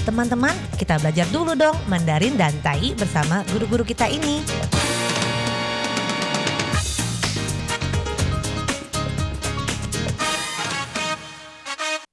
Teman-teman, kita belajar dulu dong Mandarin dan Tai bersama guru-guru kita ini.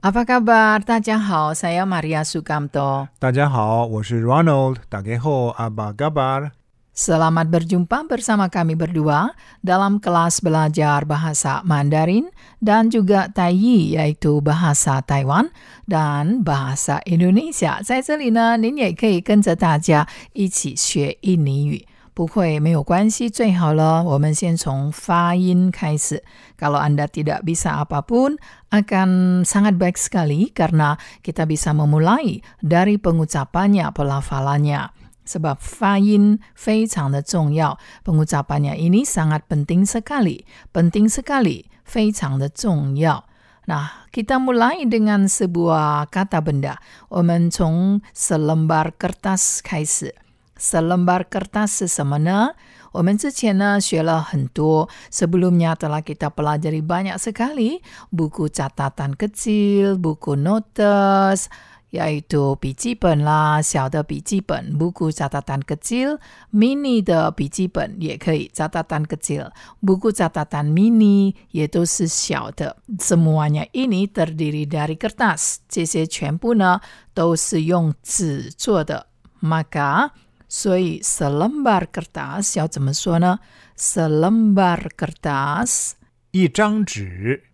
Apa kabar? Tadjahau, saya Maria Sukamto. Tadjahau, saya Ronald. Dageho, apa kabar? Selamat berjumpa bersama kami berdua dalam kelas belajar bahasa Mandarin dan juga Taiyi yaitu bahasa Taiwan dan bahasa Indonesia。在这里呢，您也可以跟着大家一起学印尼语。不会没有关系，最好了，我们先从发音开始。Kalau Anda tidak bisa apapun, akan sangat baik sekali karena kita bisa memulai dari pengucapannya, pelafalannya. Sebab fain 非常的重要，pengucapannya ini sangat penting sekali, penting sekali, 非常的重要。Nah, kita mulai dengan sebuah kata benda. 我们从 selembar kertas 开始。Selembar kertas 是什么呢？我们之前呢学了很多，sebelumnya telah kita pelajari banyak sekali buku catatan kecil, buku notes, yaitu 笔记本啦，小的笔记本，buku catatan kecil, mini 的笔记本也可以，catatan kecil, buku catatan mini 也都是小的。Semuanya ini terdiri dari kertas，这些全部呢都是用纸做的。Maka 所以 selembar kertas 要怎么说呢？selembar kertas 一张纸，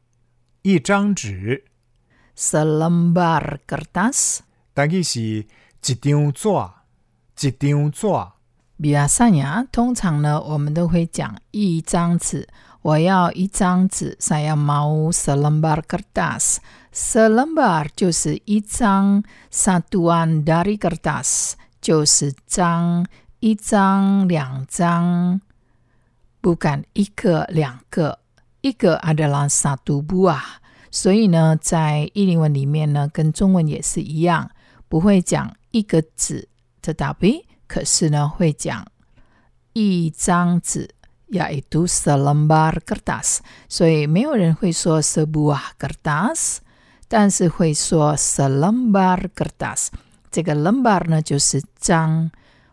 一张纸。 selembar kertas 但系是一张纸，一张纸。 Biasanya, 通常呢，我们都会讲一张纸。我要一张纸，saya mau selembar kertas。selembar 就是一张，satuan dari kertas 就是张，一张、两张，bukan 一个、两个，一个 adalah satu buah。 所以呢，在印尼文里面呢，跟中文也是一样，不会讲一个纸，tetapi 可是呢，会讲一张纸，yaitu selembar kertas。所以没有人会说 sebuah kertas，但是会说 selembar kertas。这个 lembar 呢就是张，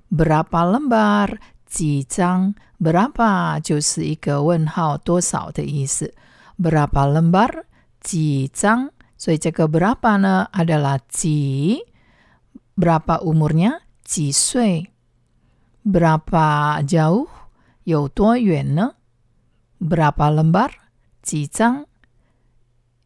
berapa lembar 几张，berapa 就是一个问号多少的意思，berapa lembar 几张，所以这个 berapa 呢 adalah 几，berapa umurnya 几岁，berapa jauh 有多远呢，berapa lembar 几张，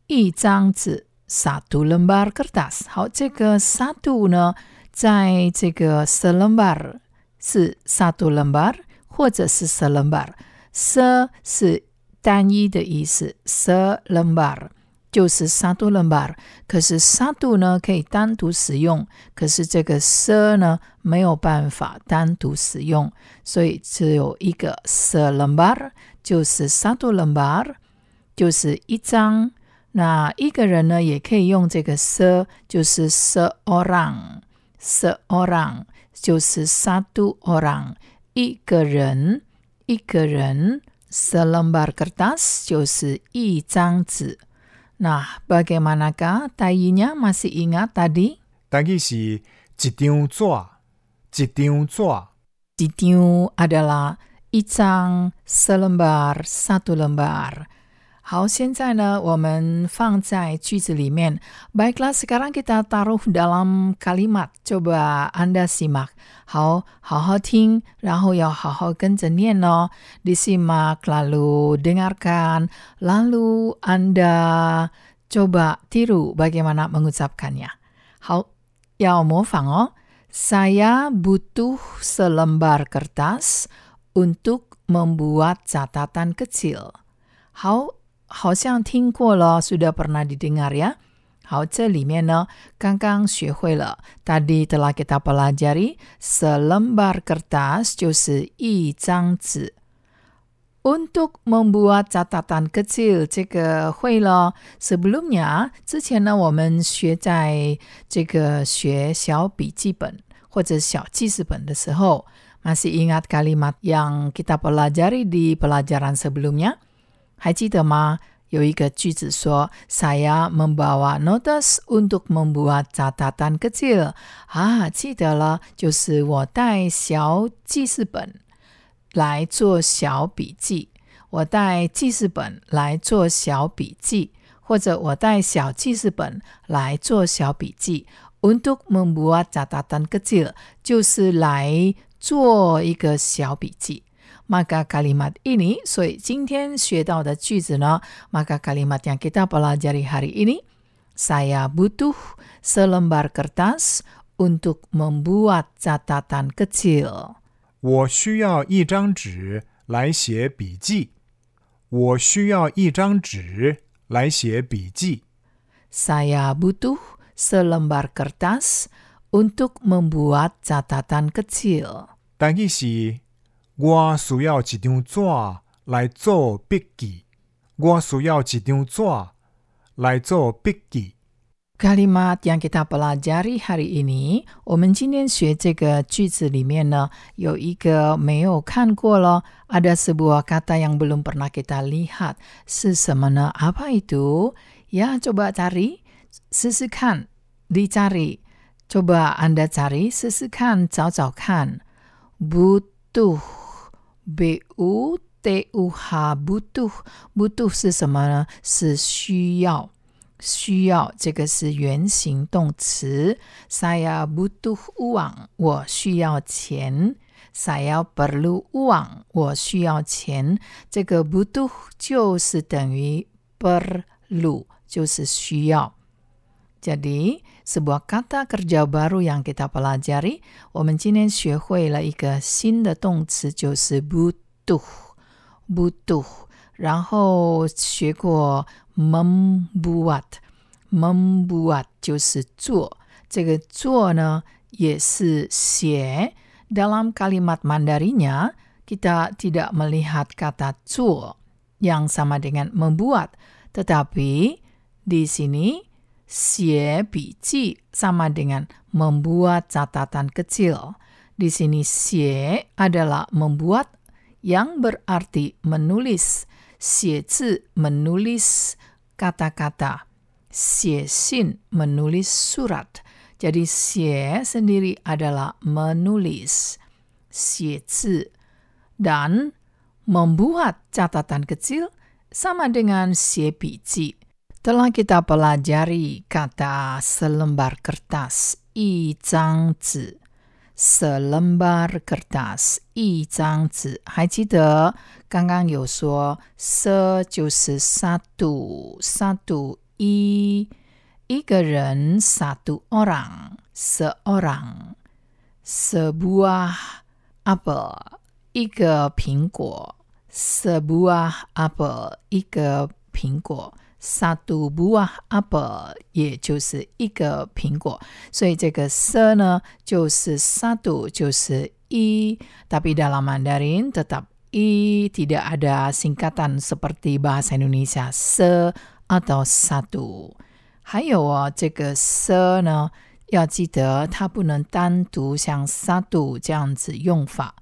一张纸 satu lembar kertas。好，这个 satu 呢，在这个 selembar 是 satu lembar 或者是 selembar。se 是单一的意思，selembar 就是 satu lembar。可是 satu 呢可以单独使用，可是这个 s 呢没有办法单独使用，所以只有一个 selembar，就是 satu lembar，就是一张。那一个人呢，也可以用这个 s，就是 seorang，seorang 就是 satu orang，一个人，一个人，selembar kertas 就是一张纸。Nah, bagaimanakah Taiyinya masih ingat tadi? Tadi si jitiu zua. jitiu zua. Jitiu adalah icang selembar satu lembar. 好，现在呢，我们放在句子里面。Baiklah, sekarang kita taruh dalam kalimat. Coba Anda simak. 好，好好听，然后要好好跟着念哦。Disimak, lalu dengarkan, lalu Anda coba tiru bagaimana mengucapkannya. 好，要模仿哦。Saya butuh selembar kertas untuk membuat catatan kecil. 好， 好像听过了，sudah pernah didengar ya。好，这里面呢，刚刚学会了，tadi telah kita pelajari selembar kertas 就是一张纸。Untuk membuat catatan kecil，这个会了。Sebelumnya，之前呢，我们学在这个学小笔记本或者小记事本的时候，masih ingat kalimat yang kita pelajari di pelajaran sebelumnya？ 还记得吗？有一个句子说，saya membawa notes untuk membuat catatan kecil。啊，记得了，就是我带小记事本来做小笔记。我带记事本来做小笔记，或者我带小记事本来做小笔记。Untuk membuat catatan kecil 就是来做一个小笔记。Maka kalimat ini，所以今天学到的句子呢，maka kalimat yang kita pelajari hari ini, saya butuh selembar kertas untuk membuat catatan kecil。我需要一张纸来写笔记。我需要一张纸来写笔记。 Saya butuh selembar kertas untuk membuat catatan kecil。但意是， 我需要一张纸来做笔记。我需要一张纸来做笔记。 Kalimat yang kita pelajari hari ini，我们今天学这个句子里面呢，有一个没有看过了，ada sebuah kata yang belum pernah kita lihat，是什么呢？Apa itu? Ya, coba cari, 试试看，dicari. Coba Anda cari, 试试看，找找看。butuh, B u t u h, butuh, butuh 是什么呢？是需要。需要这个是原形动词。Saya butuh uang，我需要钱。Saya perlu uang，我需要钱。这个 butuh 就是等于 perlu，就是需要。Jadi sebuah kata kerja baru yang kita pelajari，我们今天学会了一个新的动词，就是 butuh，butuh。然后学过 membuat，membuat 就是做，这个做呢也是写。Dalam kalimat Mandarinya kita tidak melihat kata 做 yang sama dengan membuat, tetapi di sini xie biji sama dengan membuat catatan kecil. Di sini xie adalah membuat yang berarti menulis. Xie zi menulis kata-kata. Xie xin menulis surat. Jadi xie sendiri adalah menulis. Xie zi dan membuat catatan kecil sama dengan xie biji. Telah kita pelajari kata selembar kertas, 一张纸。selembar kertas 一张纸，还记得刚刚有说 se 就是 satu satu 一一个人 satu orang seorang sebuah apel 一个苹果 sebuah apel 一个苹果。 satu buah apel，也就是一个苹果。所以这个 se 呢，就是 satu，就是一。Tapi dalam Mandarin tetap i, tidak ada singkatan seperti bahasa Indonesia se atau satu。还有哦，这个 se 呢，要记得它不能单独像 satu 这样子用法，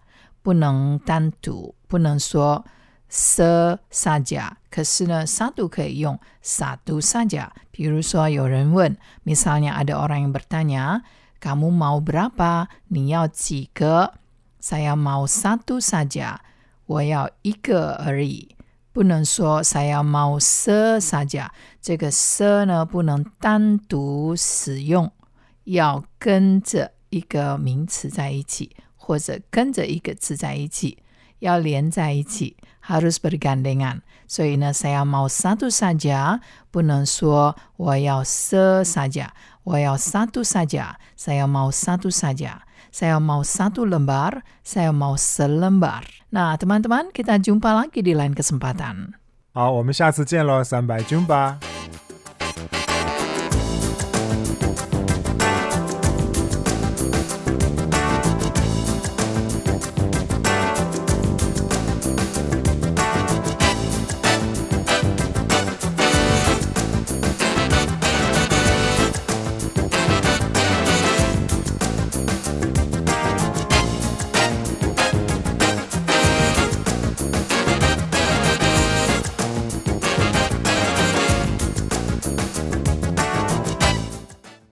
不能单独，不能说。se saja， 可是呢，satu 可以用 satu saja。比如说，有人问，misalnya ada orang yang bertanya, kamu mau berapa？你要几个？Saya mau satu saja，我要一个而已。不能说 saya mau se saja，这个 se 呢不能单独使用，要跟着一个名词在一起，或者跟着一个字在一起。 要连在一起，harus bergandengan。所以呢，saya mau satu saja，不能说我要 se saja，我要 satu saja，saya mau satu saja，saya mau satu lembar，saya mau selembar。那 teman-teman kita jumpa lagi di lain kesempatan。好，我们下次见喽，三百 jumpa。